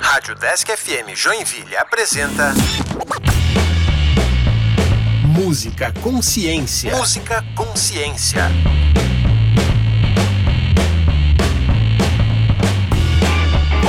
Rádio Desk FM Joinville apresenta. Música Consciência. Música Consciência.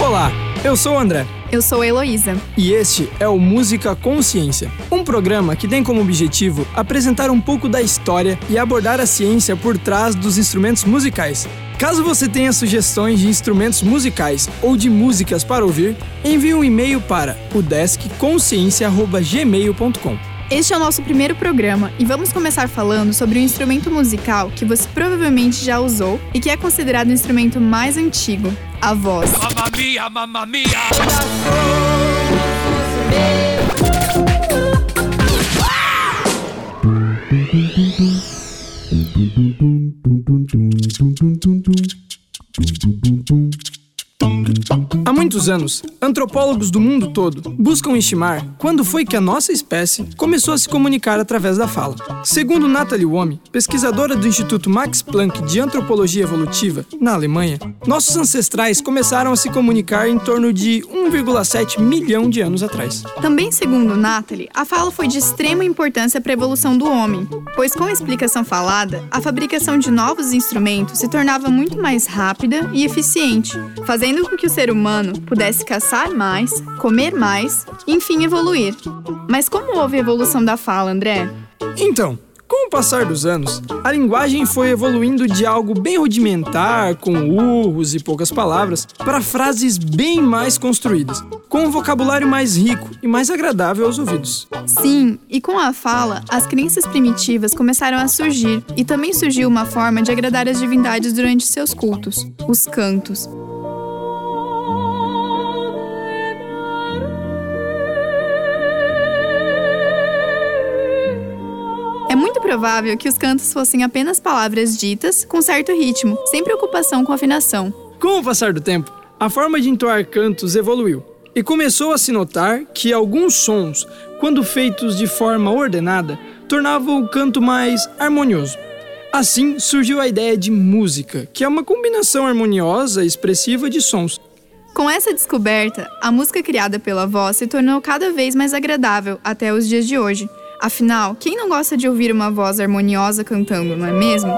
Olá, eu sou o André. Eu sou a Heloísa. E este é o Música Consciência, um programa que tem como objetivo apresentar um pouco da história e abordar a ciência por trás dos instrumentos musicais. Caso você tenha sugestões de instrumentos musicais ou de músicas para ouvir, envie um e-mail para o deskconsciência.gmail.com. Este é o nosso primeiro programa e vamos começar falando sobre um instrumento musical que você provavelmente já usou e que é considerado o instrumento mais antigo, a voz. Mamma mia, mamma mia! Há muitos anos, antropólogos do mundo todo buscam estimar quando foi que a nossa espécie começou a se comunicar através da fala. Segundo Natalie Wome, pesquisadora do Instituto Max Planck de Antropologia Evolutiva, na Alemanha, nossos ancestrais começaram a se comunicar em torno de 1,7 milhão de anos atrás. Também segundo Natalie, a fala foi de extrema importância para a evolução do homem, pois com a explicação falada, a fabricação de novos instrumentos se tornava muito mais rápida e eficiente, fazendo com que o ser humano pudesse caçar mais, comer mais enfim, evoluir. Mas como houve a evolução da fala, André? Então, com o passar dos anos, a linguagem foi evoluindo de algo bem rudimentar, com urros e poucas palavras, para frases bem mais construídas, com um vocabulário mais rico e mais agradável aos ouvidos. Sim, e com a fala, as crenças primitivas começaram a surgir, e também surgiu uma forma de agradar as divindades durante seus cultos, os cantos. Provável que os cantos fossem apenas palavras ditas com certo ritmo, sem preocupação com afinação. Com o passar do tempo, a forma de entoar cantos evoluiu e começou a se notar que alguns sons, quando feitos de forma ordenada, tornavam o canto mais harmonioso. Assim surgiu a ideia de música, que é uma combinação harmoniosa e expressiva de sons. Com essa descoberta, a música criada pela voz se tornou cada vez mais agradável até os dias de hoje. Afinal, quem não gosta de ouvir uma voz harmoniosa cantando, não é mesmo?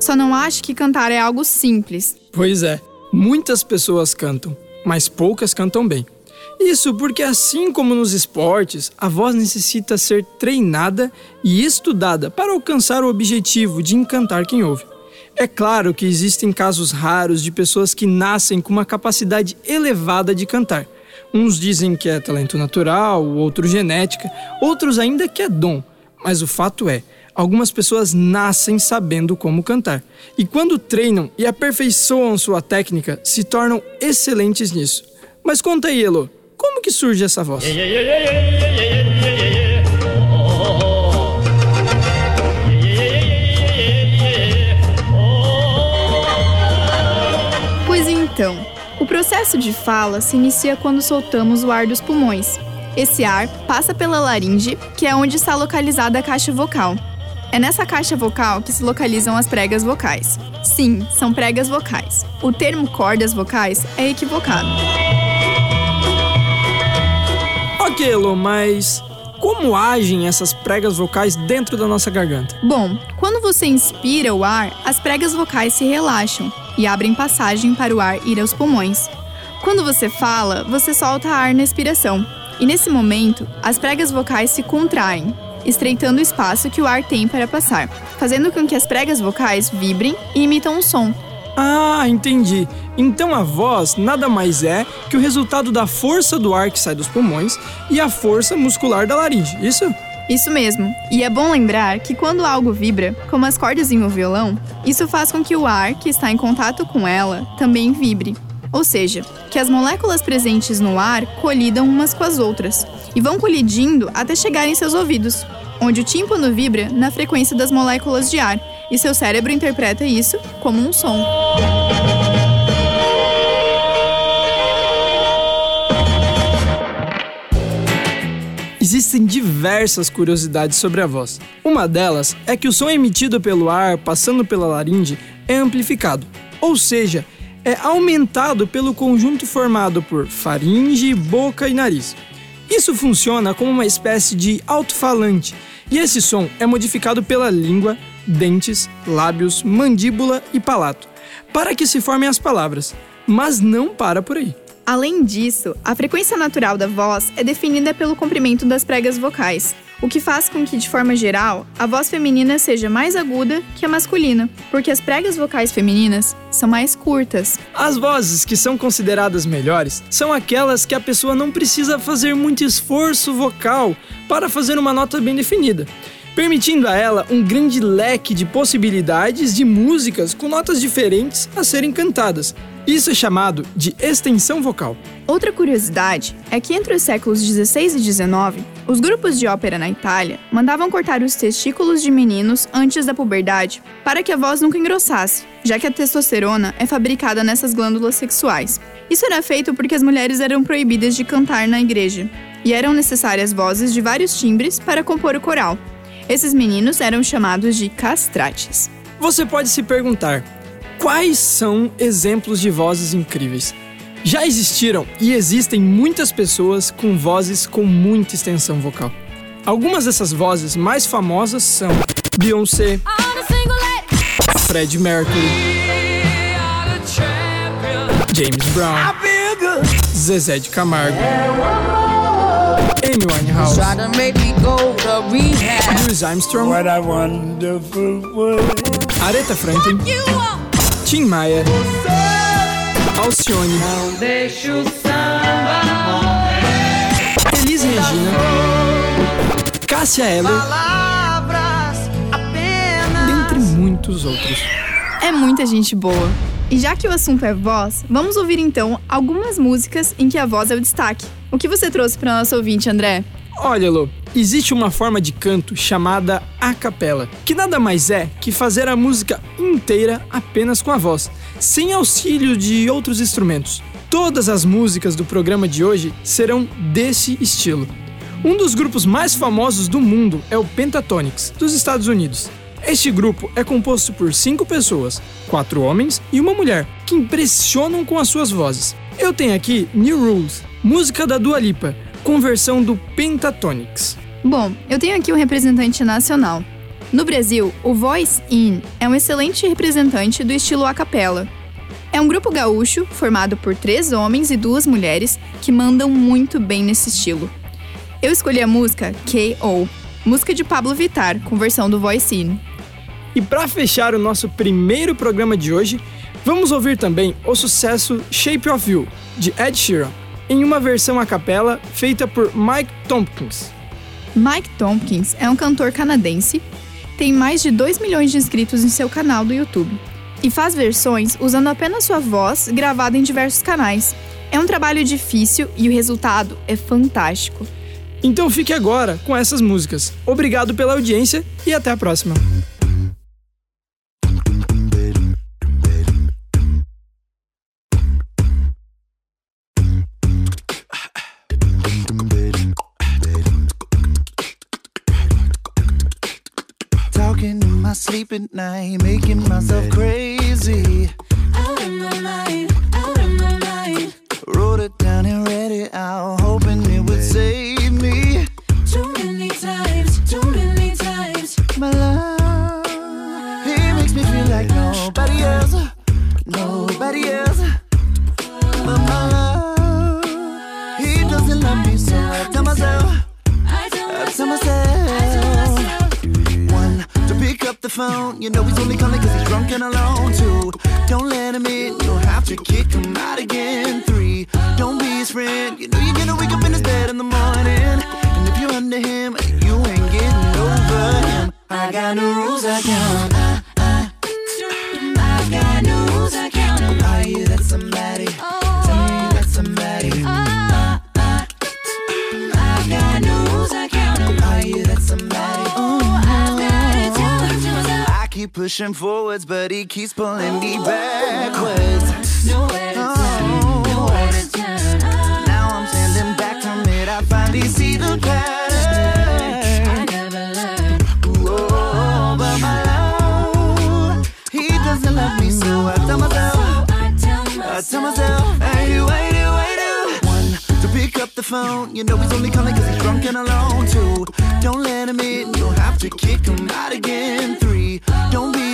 Só não acho que cantar é algo simples. Pois é, muitas pessoas cantam, mas poucas cantam bem. Isso porque, assim como nos esportes, a voz necessita ser treinada e estudada para alcançar o objetivo de encantar quem ouve. É claro que existem casos raros de pessoas que nascem com uma capacidade elevada de cantar. Uns dizem que é talento natural, outros genética, outros ainda que é dom. Mas o fato é, algumas pessoas nascem sabendo como cantar. E quando treinam e aperfeiçoam sua técnica, se tornam excelentes nisso. Mas conta aí, Elo, como que surge essa voz? Pois então, o processo de fala se inicia quando soltamos o ar dos pulmões. Esse ar passa pela laringe, que é onde está localizada a caixa vocal. É nessa caixa vocal que se localizam as pregas vocais. Sim, são pregas vocais. O termo cordas vocais é equivocado. Elo, mas como agem essas pregas vocais dentro da nossa garganta? Bom, quando você inspira o ar, as pregas vocais se relaxam e abrem passagem para o ar ir aos pulmões. Quando você fala, você solta ar na expiração. E nesse momento, as pregas vocais se contraem, estreitando o espaço que o ar tem para passar, fazendo com que as pregas vocais vibrem e imitam um som. Ah, entendi. Então a voz nada mais é que o resultado da força do ar que sai dos pulmões e a força muscular da laringe, isso? Isso mesmo. E é bom lembrar que quando algo vibra, como as cordas em um violão, isso faz com que o ar que está em contato com ela também vibre. Ou seja, que as moléculas presentes no ar colidam umas com as outras e vão colidindo até chegar em seus ouvidos, onde o tímpano vibra na frequência das moléculas de ar e seu cérebro interpreta isso como um som. Existem diversas curiosidades sobre a voz. Uma delas é que o som emitido pelo ar passando pela laringe é amplificado, ou seja, é aumentado pelo conjunto formado por faringe, boca e nariz. Isso funciona como uma espécie de alto-falante, e esse som é modificado pela língua, dentes, lábios, mandíbula e palato, para que se formem as palavras, mas não para por aí. Além disso, a frequência natural da voz é definida pelo comprimento das pregas vocais, o que faz com que, de forma geral, a voz feminina seja mais aguda que a masculina, porque as pregas vocais femininas são mais curtas. As vozes que são consideradas melhores são aquelas que a pessoa não precisa fazer muito esforço vocal para fazer uma nota bem definida permitindo a ela um grande leque de possibilidades de músicas com notas diferentes a serem cantadas. Isso é chamado de extensão vocal. Outra curiosidade é que entre os séculos 16 e 19, os grupos de ópera na Itália mandavam cortar os testículos de meninos antes da puberdade para que a voz nunca engrossasse, já que a testosterona é fabricada nessas glândulas sexuais. Isso era feito porque as mulheres eram proibidas de cantar na igreja e eram necessárias vozes de vários timbres para compor o coral, esses meninos eram chamados de castrates. Você pode se perguntar: quais são exemplos de vozes incríveis? Já existiram e existem muitas pessoas com vozes com muita extensão vocal. Algumas dessas vozes mais famosas são Beyoncé, Freddie Mercury, James Brown, Zezé de Camargo. Amy Winehouse, Try to make me go to rehab. Louis Armstrong, What a wonderful world. Aretha Franklin, Tim Maia, Alcione, Elis Regina, Cássia Eller, dentre muitos outros. É muita gente boa. E já que o assunto é voz, vamos ouvir então algumas músicas em que a voz é o destaque. O que você trouxe para nosso ouvinte, André? Olha, Lô, existe uma forma de canto chamada a capela, que nada mais é que fazer a música inteira apenas com a voz, sem auxílio de outros instrumentos. Todas as músicas do programa de hoje serão desse estilo. Um dos grupos mais famosos do mundo é o Pentatonix, dos Estados Unidos. Este grupo é composto por cinco pessoas, quatro homens e uma mulher, que impressionam com as suas vozes. Eu tenho aqui New Rules, música da Dua Lipa, com versão do Pentatonix. Bom, eu tenho aqui um representante nacional. No Brasil, o Voice In é um excelente representante do estilo a capella. É um grupo gaúcho formado por três homens e duas mulheres que mandam muito bem nesse estilo. Eu escolhi a música K.O., música de Pablo Vittar, com versão do Voice In. E para fechar o nosso primeiro programa de hoje, vamos ouvir também o sucesso Shape of You, de Ed Sheeran, em uma versão a capela feita por Mike Tompkins. Mike Tompkins é um cantor canadense, tem mais de 2 milhões de inscritos em seu canal do YouTube e faz versões usando apenas sua voz gravada em diversos canais. É um trabalho difícil e o resultado é fantástico. Então fique agora com essas músicas. Obrigado pela audiência e até a próxima. Sleep at night, making myself crazy. Out in the night, out in the night. Wrote it down and read it out, phone. You know he's only calling cause he's drunk and alone. Two, don't let him in. You'll have to kick him out again. Three, don't be his friend. You know you're gonna wake up in his bed in the morning. And if you're under him, you ain't getting over him. I got no rules, I count. I, I, I got no rules, I count are you that somebody? keep pushing forwards, but he keeps pulling me backwards. Nowhere to oh. turn, to turn. Now I'm standing back from it, I finally see the pattern. I never learned. Oh, but he doesn't love me, so I tell myself. I tell myself. One, to pick up the phone. You know he's only calling cause he's drunk and alone. Two, don't let him in. You'll have to kick him out again.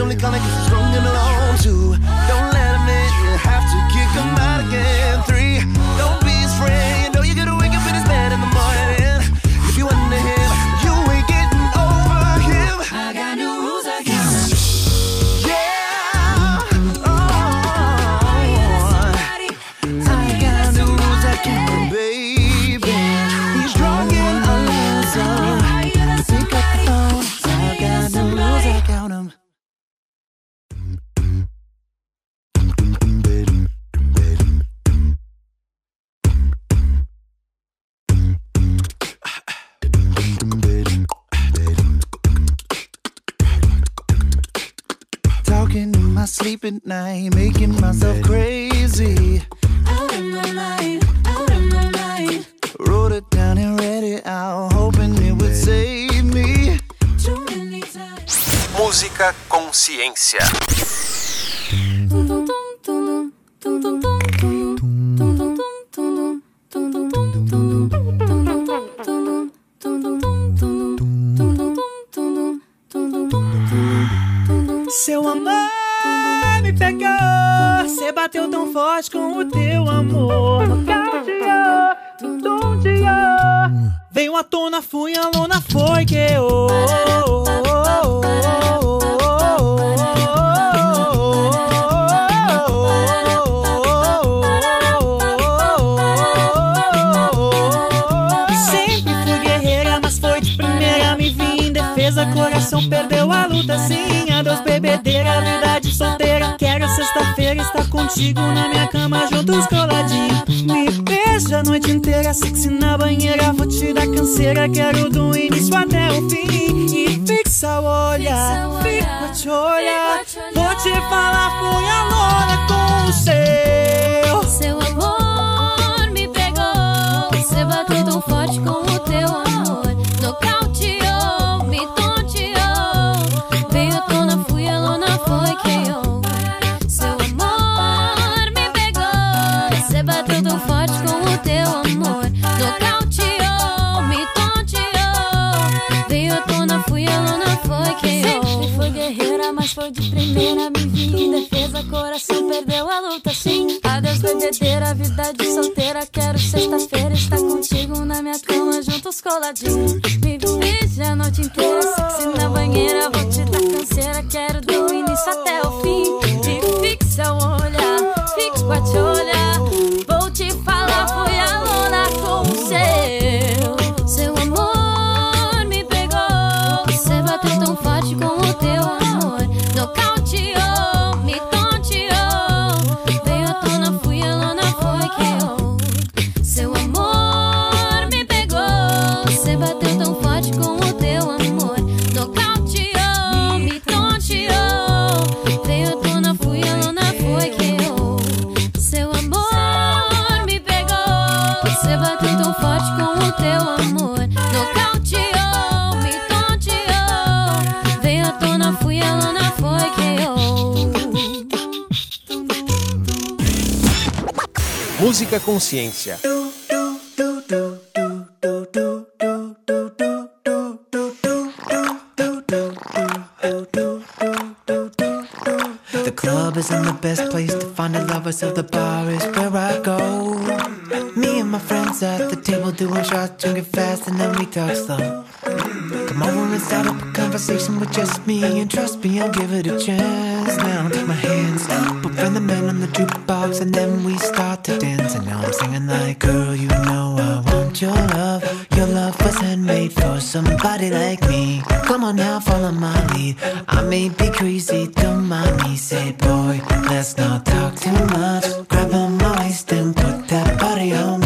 only kind of it's wrong and alone too sleep at night, making myself crazy. Out of my mind, out of my mind. Wrote it down and read it out, hoping it would save me. Too many times. Música Consciência. Seu amor me pegou, cê bateu tão forte com o teu amor. Nocauteou, tonteou. Veio à tona, fui a lona, foi que eu. Sempre fui guerreira, mas foi de primeira. Me vi em defesa, coração perdeu a luta. Sim, adeus, bebedeira, verdade solteira. Quero sexta-feira estar contigo na minha cama, juntos coladinho. Me beija a noite inteira, sexy na banheira. Vou te dar canseira, quero do início até o fim. E fixa o olhar, fica te olhar. Vou te falar, fui a lona com o primeira. Me vi defesa, coração perdeu a luta. Sim, adeus, bebedeira, vida de solteira. Quero sexta-feira estar contigo na minha cama, juntos coladinhos. Me beija a noite inteira, Música Consciência. The club isn't the best place to find a lover, so the bar is where I go. Me and my friends at the table doing shots, drinking fast, and then we talk slow. Come over and start up a conversation with just me, and trust me, I'll give it a chance. Now I'll take my hand, stop, up the man on the jukebox, and then we start I'm singing like, girl, you know I want your love. Your love was handmade for somebody like me. Come on now, follow my lead. I may be crazy, don't mind me. Say, boy, let's not talk too much. Grab on my waist and put that body on me.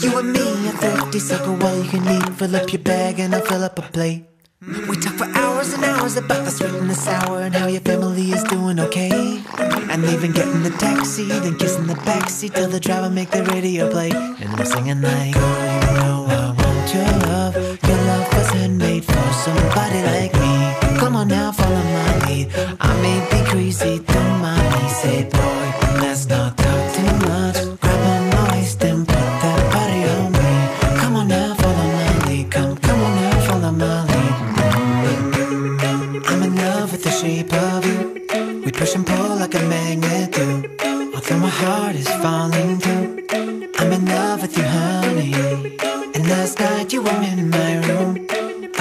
You and me, a thrifty sucker, all you can eat. Fill up your bag and I'll fill up a plate. We talk for hours and hours about the sweet and the sour and how your family is doing okay. And even getting the taxi, then kissing the backseat till the driver make the radio play. And we're singing like, oh, you know I want your love. Your love was handmade for somebody like me. Come on now, follow my lead. I may be crazy, don't mind me. Say, boy, let's not talk heart is falling too. I'm in love with you, honey. And last night you were in my room.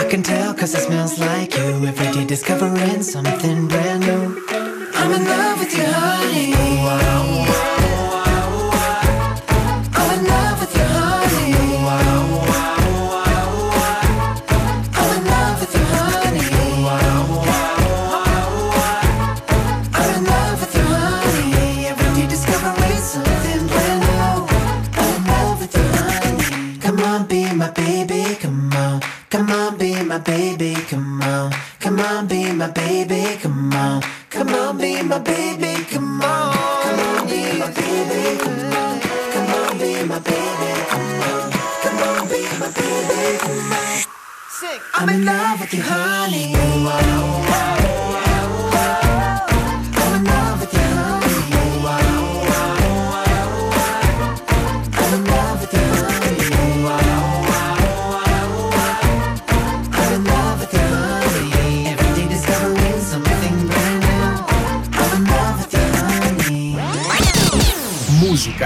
I can tell cause it smells like you. Every day discovering something brand new. I'm in love with you, honey. My baby, come on. Come on, be my baby, come on. Come on, be my baby, come on. Come on, be my baby, come on. Come on, be my baby, come on. Come on, be my baby, come on. Come on, be my baby, come on. I'm in love with you, honey.